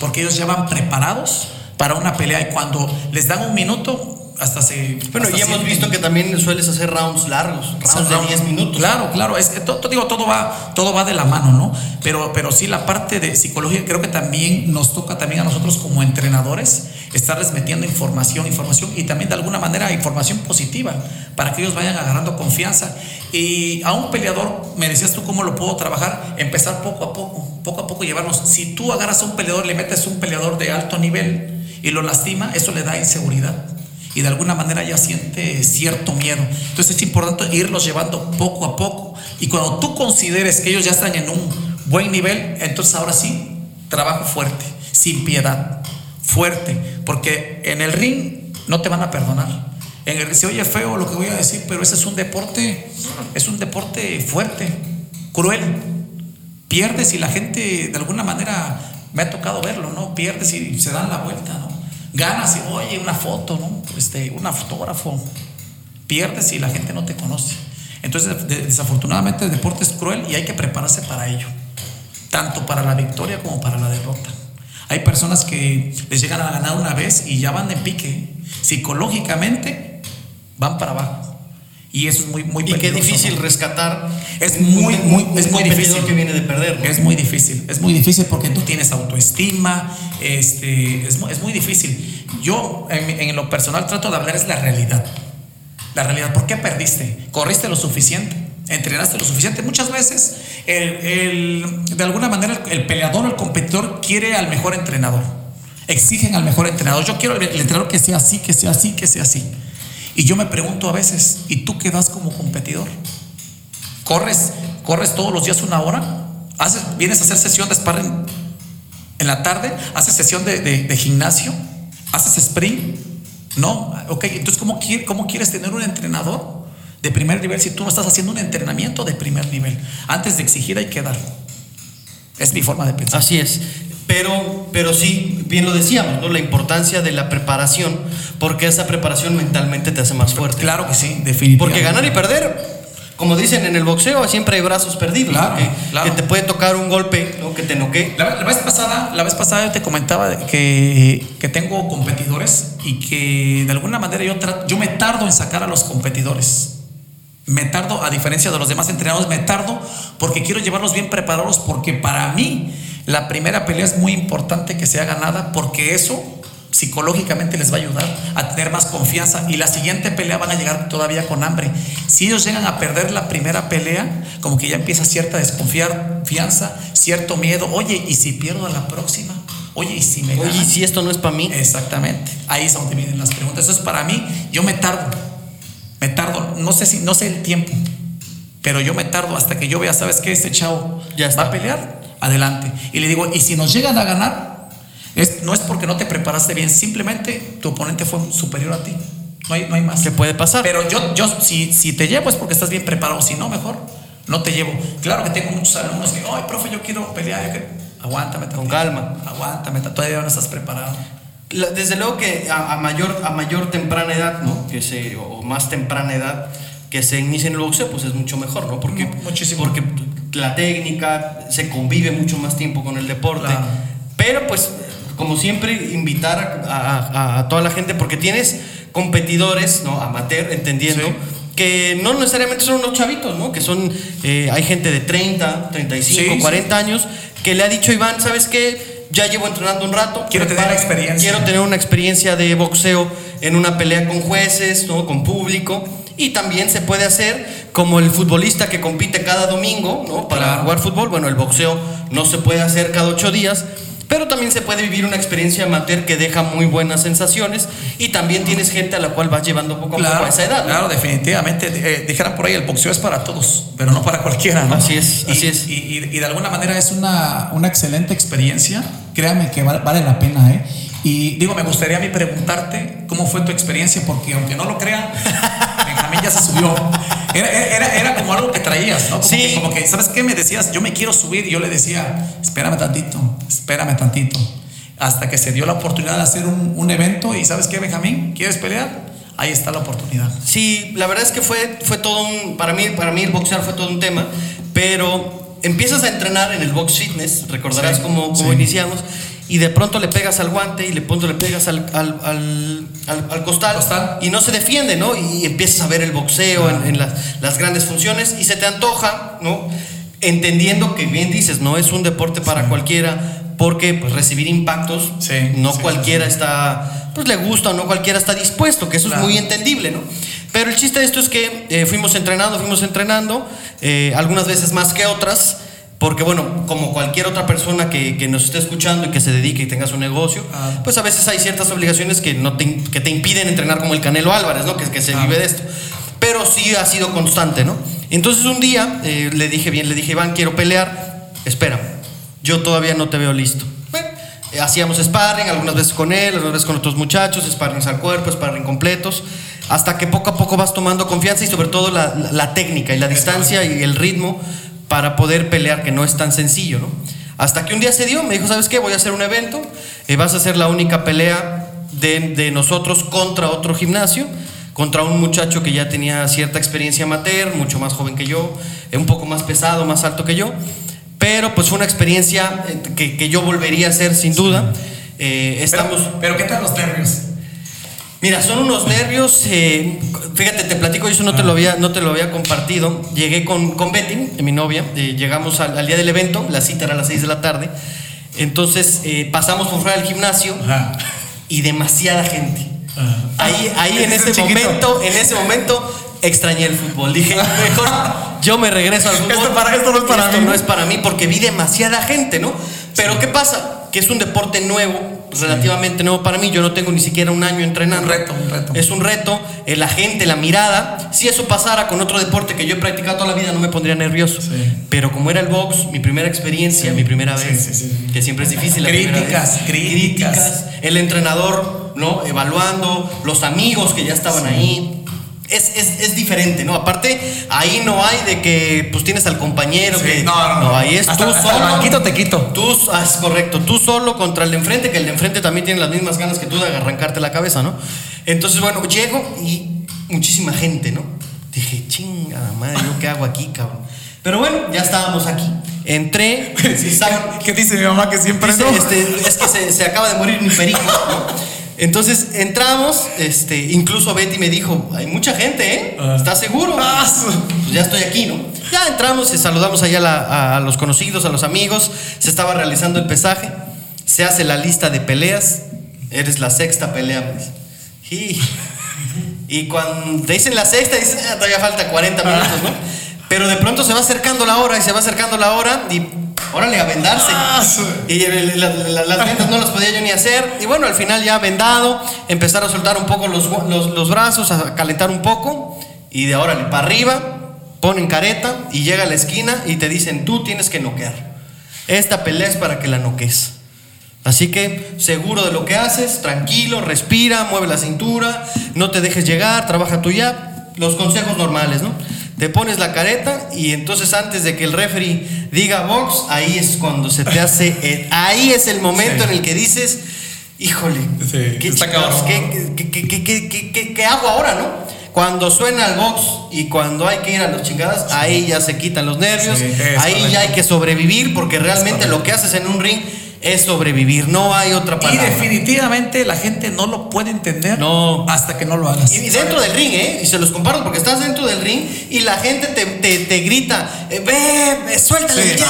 porque ellos ya van preparados para una pelea y cuando les dan un minuto hasta se Bueno, hasta y hemos visto que también sueles hacer rounds largos, rounds de 10 minutos. Claro, claro, es que todo, digo, todo va, todo va de la mano, ¿no? Pero, pero sí la parte de psicología creo que también nos toca también a nosotros como entrenadores estarles metiendo información, información y también de alguna manera información positiva para que ellos vayan agarrando confianza. Y a un peleador, me decías tú cómo lo puedo trabajar, empezar poco a poco, poco a poco llevarlos. Si tú agarras a un peleador, le metes un peleador de alto nivel y lo lastima, eso le da inseguridad y de alguna manera ya siente cierto miedo. Entonces es importante irlos llevando poco a poco y cuando tú consideres que ellos ya están en un buen nivel, entonces ahora sí, trabajo fuerte, sin piedad, fuerte, porque en el ring no te van a perdonar. En el se oye feo lo que voy a decir, pero ese es un deporte, es un deporte fuerte, cruel. Pierdes y la gente de alguna manera me ha tocado verlo, ¿no? Pierdes y se dan la vuelta, ¿no? Ganas y oye, una foto, ¿no? Este, un fotógrafo. Pierdes y la gente no te conoce. Entonces, de- desafortunadamente, el deporte es cruel y hay que prepararse para ello, tanto para la victoria como para la derrota. Hay personas que les llegan a ganar una vez y ya van de pique. Psicológicamente van para abajo. Y eso es muy, muy Y qué difícil rescatar. Es muy, es muy difícil. que viene de perder. ¿no? Es muy difícil, es muy difícil porque tú tienes autoestima, este, es, mu- es muy difícil. Yo, en, lo personal, trato de hablar es la realidad. La realidad, ¿por qué perdiste? ¿Corriste lo suficiente? ¿Entrenaste lo suficiente? Muchas veces, el, el- de alguna manera, el, el peleador, el competidor quiere al mejor entrenador. Exigen al mejor entrenador. Yo quiero el, el entrenador que sea así, que sea así, que sea así. Y yo me pregunto a veces, ¿y tú qué das como competidor? corres, corres todos los días una hora, haces, vienes a hacer sesión de sparring en la tarde, haces sesión de, gimnasio, haces sprint, no, ok, entonces ¿cómo, quiere- ¿cómo quieres tener un entrenador de primer nivel si tú no estás haciendo un entrenamiento de primer nivel? Antes de exigir hay que dar. Es mi forma de pensar. Así es. Pero, pero sí, bien lo decíamos, ¿no? La importancia de la preparación, porque esa preparación mentalmente te hace más fuerte. Claro que sí, definitivamente. Porque ganar y perder, como dicen en el boxeo, siempre hay brazos perdidos. Claro, que, claro. que te puede tocar un golpe, ¿no? que te noquee. La, la vez pasada, la vez pasada yo te comentaba que, que tengo competidores y que de alguna manera yo, yo me tardo en sacar a los competidores. Me tardo, a diferencia de los demás entrenadores, me tardo porque quiero llevarlos bien preparados porque para mí la primera pelea es muy importante que sea ganada porque eso psicológicamente les va a ayudar a tener más confianza y la siguiente pelea van a llegar todavía con hambre. Si ellos llegan a perder la primera pelea, como que ya empieza cierta desconfianza, cierto miedo, oye, ¿y si pierdo la próxima? Oye, ¿y si me Oye, ganan? ¿y si esto no es para mí? Exactamente. Ahí es donde vienen las preguntas. Eso es para mí, yo me tardo. Me tardo, no sé si no sé el tiempo, pero yo me tardo hasta que yo vea, ¿sabes qué? Este chavo Ya está. va a pelear, adelante. Y le digo, y si nos llegan a ganar, es, no es porque no te preparaste bien, simplemente tu oponente fue superior a ti. No hay, no hay más. ¿Qué puede pasar? Pero yo, yo si, si te llevo es porque estás bien preparado. Si no, mejor no te llevo. Claro que tengo muchos alumnos que, ay, profe, yo quiero pelear. Yo quiero... Aguántame Con calma. Aguántame, todavía no estás preparado. Desde luego que a, mayor, a mayor temprana edad, ¿no? Que se, o más temprana edad que se inicie en el boxeo, pues es mucho mejor, ¿no? Porque, Muchísimo. porque la técnica se convive mucho más tiempo con el deporte. Pero pues, como siempre, invitar a, a, toda la gente, porque tienes competidores, ¿no? Amateur, entendiendo. que no necesariamente son unos chavitos, ¿no? Que son, eh, hay gente de 30, 35, 40 años que le ha dicho Iván, ¿sabes qué? Ya llevo entrenando un rato. Quiero tener experiencia. Quiero tener una experiencia de boxeo en una pelea con jueces, ¿no? Con público. Y también se puede hacer como el futbolista que compite cada domingo, ¿no? Para jugar fútbol. Bueno, el boxeo no se puede hacer cada ocho días pero también se puede vivir una experiencia amateur que deja muy buenas sensaciones y también tienes gente a la cual vas llevando poco a poco a esa edad. Claro, definitivamente. Eh, dijeran por ahí, el boxeo es para todos, pero no para cualquiera, ¿no? Así es, y, así es. Y, de alguna manera es una, una excelente experiencia. Créame que vale, la pena, ¿eh? Y digo, me gustaría a mí preguntarte cómo fue tu experiencia, porque aunque no lo crean, Benjamín ya se subió. Era, era, como algo que traías, ¿no? Como sí. Que, como que, ¿sabes qué? Me decías, yo me quiero subir. Y yo le decía, espérame tantito, espérame tantito. Hasta que se dio la oportunidad de hacer un, un evento. Y ¿sabes qué, Benjamín? ¿Quieres pelear? Ahí está la oportunidad. Sí, la verdad es que fue, fue todo un. Para mí, para mí, el boxear fue todo un tema. Pero empiezas a entrenar en el box fitness, recordarás cómo, cómo iniciamos y de pronto le pegas al guante y de pronto le pegas al, al, al, al costal, y no se defiende, ¿no? Y empiezas a ver el boxeo en, las, las, grandes funciones y se te antoja, ¿no? Entendiendo que bien dices, no es un deporte para cualquiera, porque pues, recibir impactos, no cualquiera está, pues le gusta o no cualquiera está dispuesto, que eso es muy entendible, ¿no? Pero el chiste de esto es que eh, fuimos entrenando, fuimos entrenando, eh, algunas veces más que otras, porque bueno, como cualquier otra persona que, que, nos esté escuchando y que se dedique y tenga su negocio, ah. pues a veces hay ciertas obligaciones que, no te, que te impiden entrenar como el Canelo Álvarez, ¿no? Que, que se ah. vive de esto. Pero sí ha sido constante, ¿no? Entonces un día eh, le dije bien, le dije, Iván, quiero pelear, espera, yo todavía no te veo listo. Bueno, eh, hacíamos sparring algunas veces con él, algunas veces con otros muchachos, sparring al cuerpo, sparring completos, hasta que poco a poco vas tomando confianza y sobre todo la, la técnica y la distancia y el ritmo para poder pelear, que no es tan sencillo, ¿no? Hasta que un día se dio, me dijo, ¿sabes qué? Voy a hacer un evento, eh, vas a hacer la única pelea de, de, nosotros contra otro gimnasio, contra un muchacho que ya tenía cierta experiencia amateur, mucho más joven que yo, eh, un poco más pesado, más alto que yo, pero pues fue una experiencia eh, que, que yo volvería a hacer sin duda. estamos... Pero, pero, ¿qué tal los nervios? Mira, son unos nervios. Eh, fíjate, te platico, eso no te lo había, no te lo había compartido. Llegué con, con Betty, mi novia, eh, llegamos al, día del evento, la cita era a las 6 de la tarde. Entonces eh, pasamos por fuera del gimnasio y demasiada gente. Ahí, ahí en ese momento, en ese momento extrañé el fútbol. Dije, mejor yo me regreso al fútbol. Esto, para, esto no es para esto no es para mí porque vi demasiada gente, ¿no? Pero ¿qué pasa? Que es un deporte nuevo relativamente nuevo para mí. Yo no tengo ni siquiera un año entrenando. Un reto, un reto. Es un reto. Eh, la gente, la mirada. Si eso pasara con otro deporte que yo he practicado toda la vida, no me pondría nervioso. Pero como era el box, mi primera experiencia, mi primera vez, que siempre es difícil. La críticas, críticas, El entrenador, ¿no? Evaluando, los amigos que ya estaban ahí es, es, es, diferente, ¿no? Aparte, ahí no hay de que pues tienes al compañero que. No, no, ahí es tú solo. te quito. Tú, ah, es correcto, tú solo contra el de enfrente, que el de enfrente también tiene las mismas ganas que tú de arrancarte la cabeza, ¿no? Entonces, bueno, llego y muchísima gente, ¿no? Dije, chingada madre, ¿yo qué hago aquí, cabrón? Pero bueno, ya estábamos aquí. Entré. ¿Qué dice mi mamá que siempre dice, este, es que se, se, acaba de morir mi perico, ¿no? Entonces entramos, este, incluso Betty me dijo, hay mucha gente, ¿eh? ¿Estás seguro? Ah, pues ya estoy aquí, ¿no? Ya entramos, saludamos allá a, los conocidos, a los amigos, se estaba realizando el pesaje, se hace la lista de peleas, eres la sexta pelea, pues. y, y cuando te dicen la sexta, dicen, ah, todavía falta 40 minutos, ¿no? Pero de pronto se va acercando la hora y se va acercando la hora y órale, a vendarse. Ah, y las vendas no las podía yo ni hacer. Y bueno, al final ya vendado, empezar a soltar un poco los, los, brazos, a calentar un poco. Y de órale, para arriba, ponen careta y llega a la esquina y te dicen, tú tienes que noquear. Esta pelea es para que la noques. Así que seguro de lo que haces, tranquilo, respira, mueve la cintura, no te dejes llegar, trabaja tú ya, los consejos normales, ¿no? Te pones la careta y entonces antes de que el referee diga box, ahí es cuando se te hace, eh, ahí es el momento en el que dices, híjole, Sí, ¿qué, está chingados, cabrón. ¿qué, qué, qué, qué, qué, qué- qué hago ahora, no? Cuando suena el box y cuando hay que ir a las chingadas, ahí ya se quitan los nervios, ahí correcto. ya hay que sobrevivir porque realmente lo que haces en un ring es sobrevivir, no hay otra Y palabra. definitivamente la gente no lo puede entender No. hasta que no lo hagas. Y dentro del ring, ¿eh? Y se los comparto porque estás dentro del ring y la gente te, te, te grita, eh, ve, suéltale Sí, ya,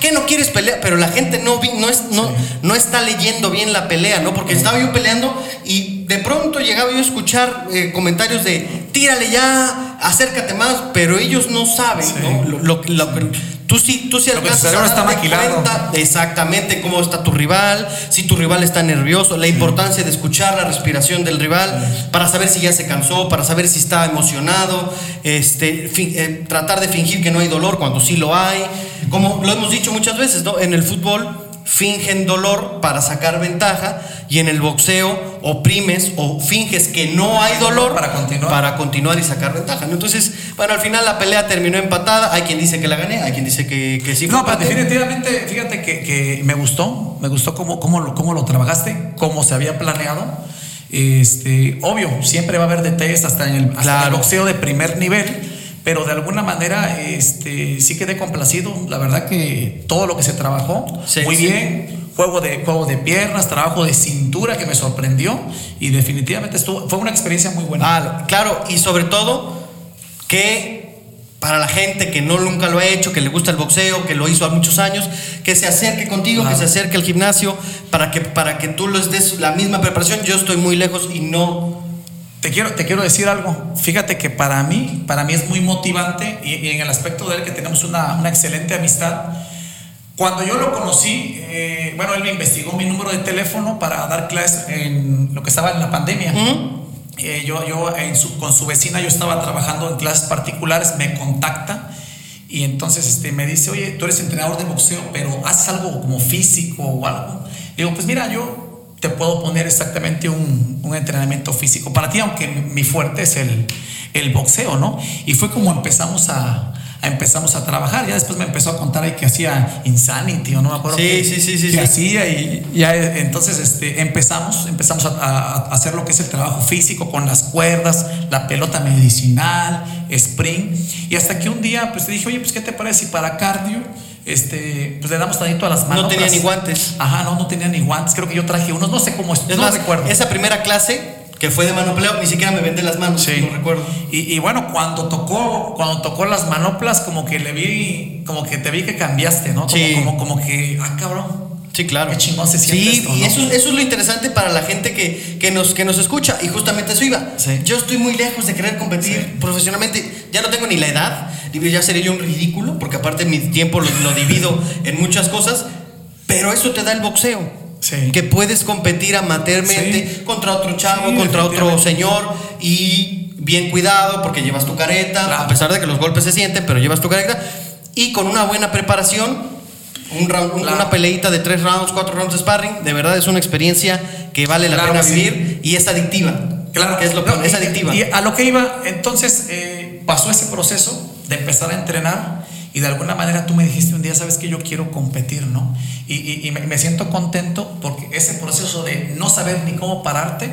que no quieres pelear, pero la gente no, no, es, no, no está leyendo bien la pelea, ¿no? Porque estaba yo peleando y de pronto llegaba yo a escuchar eh, comentarios de, tírale ya, acércate más, pero ellos no saben, Sí. ¿no? Lo, lo- lo- tú sí, tú sí alcanzas a está darte maquilando. cuenta exactamente cómo está tu rival, si tu rival está nervioso, la importancia de escuchar la respiración del rival para saber si ya se cansó, para saber si está emocionado, este, fin- eh, tratar de fingir que no hay dolor cuando sí lo hay, como lo hemos dicho muchas veces, ¿no? En el fútbol fingen dolor para sacar ventaja y en el boxeo oprimes o finges que no hay dolor Para continuar. para continuar y sacar ventaja. ¿no? Entonces, bueno, al final la pelea terminó empatada. Hay quien dice que la gané, hay quien dice que, que sí No, pero definitivamente, fíjate que, que me gustó, me gustó cómo, cómo, lo, cómo lo trabajaste, cómo se había planeado. Este, obvio, siempre va a haber detalles hasta en el, hasta en el Claro. boxeo de primer nivel, pero de alguna manera este, sí quedé complacido. La verdad que todo lo que se trabajó, Sí, muy sí. bien. Juego de, juego de piernas, trabajo de cintura que me sorprendió y definitivamente estuvo, fue una experiencia muy buena. Ah, claro, y sobre todo que para la gente que no nunca lo ha hecho, que le gusta el boxeo, que lo hizo hace muchos años, que se acerque contigo, Claro. que se acerque al gimnasio para que para que tú les des la misma preparación. Yo estoy muy lejos y no Te quiero, te quiero decir algo. Fíjate que para mí, para mí es muy motivante y, y en el aspecto de él que tenemos una, una excelente amistad. Cuando yo lo conocí, eh, bueno, él me investigó mi número de teléfono para dar clases en lo que estaba en la pandemia. Eh, yo yo en su- con su vecina yo estaba trabajando en clases particulares, me contacta y entonces este, me dice, oye, tú eres entrenador de boxeo, pero haces algo como físico o algo. Digo, pues mira, yo te puedo poner exactamente un, un entrenamiento físico para ti, aunque mi fuerte es el, el boxeo, ¿no? Y fue como empezamos a empezamos a trabajar. Ya después me empezó a contar ahí que hacía Insanity o no me acuerdo Sí, qué, sí, sí, sí, que sí. hacía y ya entonces este, empezamos, empezamos a, hacer lo que es el trabajo físico con las cuerdas, la pelota medicinal, sprint y hasta que un día pues te dije, oye, pues ¿qué te parece si para cardio este, pues le damos tantito a las manos? no tenía ni guantes. Ajá, no, no tenía ni guantes. Creo que yo traje unos, no sé cómo es, Es no más, recuerdo. esa primera clase que fue de manopleo, ni siquiera me vendé las manos, Sí. no recuerdo. Y, y bueno, cuando tocó, cuando tocó las manoplas, como que le vi, como que te vi que cambiaste, ¿no? Como, Sí. como, como que, ah, cabrón. Sí, claro. Qué chingón se siente Sí, esto, y ¿no? eso, eso es lo interesante para la gente que, que, nos, que nos escucha. Y justamente eso iba. Sí. Yo estoy muy lejos de querer competir profesionalmente. Ya no tengo ni la edad. Ya sería yo un ridículo, porque aparte mi tiempo lo, lo divido en muchas cosas. Pero eso te da el boxeo. Sí. Que puedes competir amateurmente Sí. contra otro chavo, Sí, contra otro señor. Y bien cuidado, porque llevas tu careta. Claro. A pesar de que los golpes se sienten, pero llevas tu careta. Y con una buena preparación un round- un- Claro. una peleita de tres rounds, cuatro rounds de sparring, de verdad es una experiencia que vale la Claro pena vivir y es adictiva. Claro, que es lo No, es adictiva. Y a lo que iba, entonces eh, pasó ese proceso de empezar a entrenar y de alguna manera tú me dijiste un día, sabes que yo quiero competir, ¿no? Y, y- y me, siento contento porque ese proceso de no saber ni cómo pararte,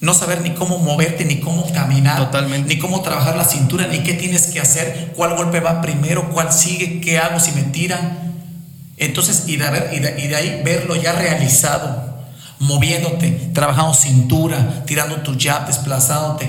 no saber ni cómo moverte, ni cómo caminar, Totalmente. ni cómo trabajar la cintura, ni qué tienes que hacer, cuál golpe va primero, cuál sigue, qué hago si me tiran. Entonces, y de, ver- y de- y de ahí verlo ya realizado, moviéndote, trabajando cintura, tirando tu jab, desplazándote,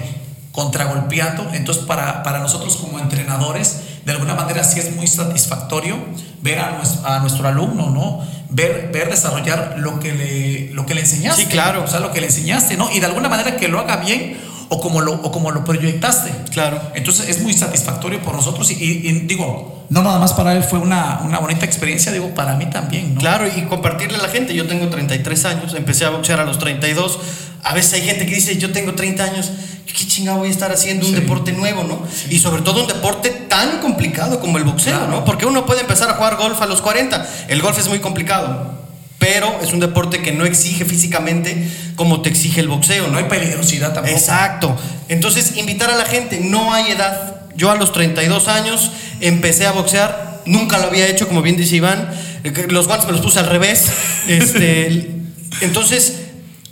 contragolpeando. Entonces, para, para nosotros como entrenadores, de alguna manera sí es muy satisfactorio ver a nuestro, a nuestro alumno, ¿no? Ver, ver desarrollar lo que, le, lo que le enseñaste. Sí, claro. O sea, lo que le enseñaste, ¿no? Y de alguna manera que lo haga bien o como lo, o como lo proyectaste. Claro. Entonces es muy satisfactorio por nosotros y, y- y digo, no nada más para él fue una, una bonita experiencia, digo, para mí también, ¿no? Claro, y compartirle a la gente. Yo tengo 33 años, empecé a boxear a los 32. A veces hay gente que dice, yo tengo 30 años, ¿qué chingado voy a estar haciendo un Sí. deporte nuevo, no? Y sobre todo un deporte tan complicado como el boxeo, Claro. ¿no? Porque uno puede empezar a jugar golf a los 40. El golf es muy complicado. pero es un deporte que no exige físicamente como te exige el boxeo. No hay peligrosidad tampoco. Exacto. Entonces, invitar a la gente, no hay edad. Yo a los 32 años empecé a boxear, nunca lo había hecho, como bien dice Iván. Eh, Los guantes me los puse al revés. Este, entonces,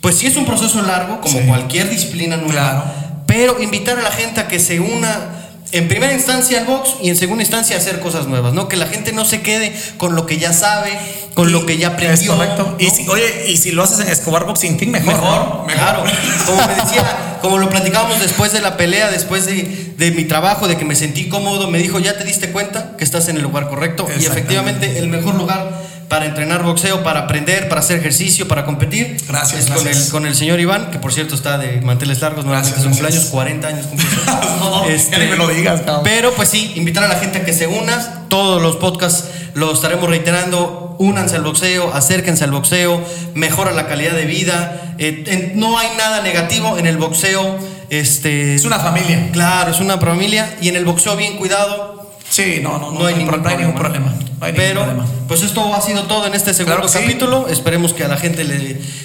pues sí es un proceso largo, como Sí. cualquier disciplina nueva. Claro. Pero invitar a la gente a que se una en primera instancia al box y en segunda instancia a hacer cosas nuevas, ¿no? Que la gente no se quede con lo que ya sabe, con lo que ya aprendió. Es correcto. Y si, oye, y si lo haces en Escobar Boxing Team, mejor. Mejor, ¿no? claro. Como me decía, como lo platicábamos después de la pelea, después de, de mi trabajo, de que me sentí cómodo, me dijo, ¿ya te diste cuenta que estás en el lugar correcto? Y efectivamente, el mejor lugar para entrenar boxeo, para aprender, para hacer ejercicio, para competir, Gracias, es con gracias. el, con el señor Iván, que por cierto está de manteles largos, nuevamente Gracias, su cumpleaños, gracias. 40 años cumplió. No, ni me lo digas, cabrón. Pero pues sí, invitar a la gente a que se una. Todos los podcasts lo estaremos reiterando. Únanse al boxeo, acérquense al boxeo, mejora la calidad de vida. Eh, en- no hay nada negativo en el boxeo. Este, Es una familia. Claro, es una familia. Y en el boxeo bien cuidado. Sí, no, no, no, No, hay, ningún hay ningún problema. No hay ningún Pero, problema. pues esto ha sido todo en este segundo Claro que sí. capítulo. Esperemos que a la gente le,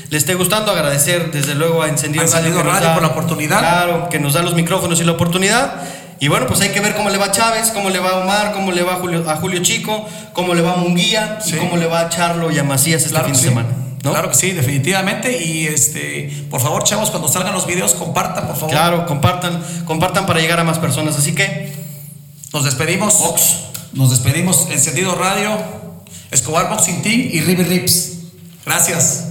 le esté gustando. Agradecer desde luego a Encendido, Radio por la oportunidad. Claro, que nos da los micrófonos y la oportunidad. Y bueno, pues hay que ver cómo le va a Chávez, cómo le va a Omar, cómo le va a Julio, a Julio Chico, cómo le va a Munguía Sí. y cómo le va a Charlo y a Macías este Claro fin de sí. semana. ¿no? Claro que sí, definitivamente. Y este, por favor, chavos, cuando salgan los videos, compartan, por favor. Claro, compartan, compartan para llegar a más personas. Así que, Nos despedimos. Nos despedimos. Encendido Radio, Escobar Boxing Team y River Rips. Gracias.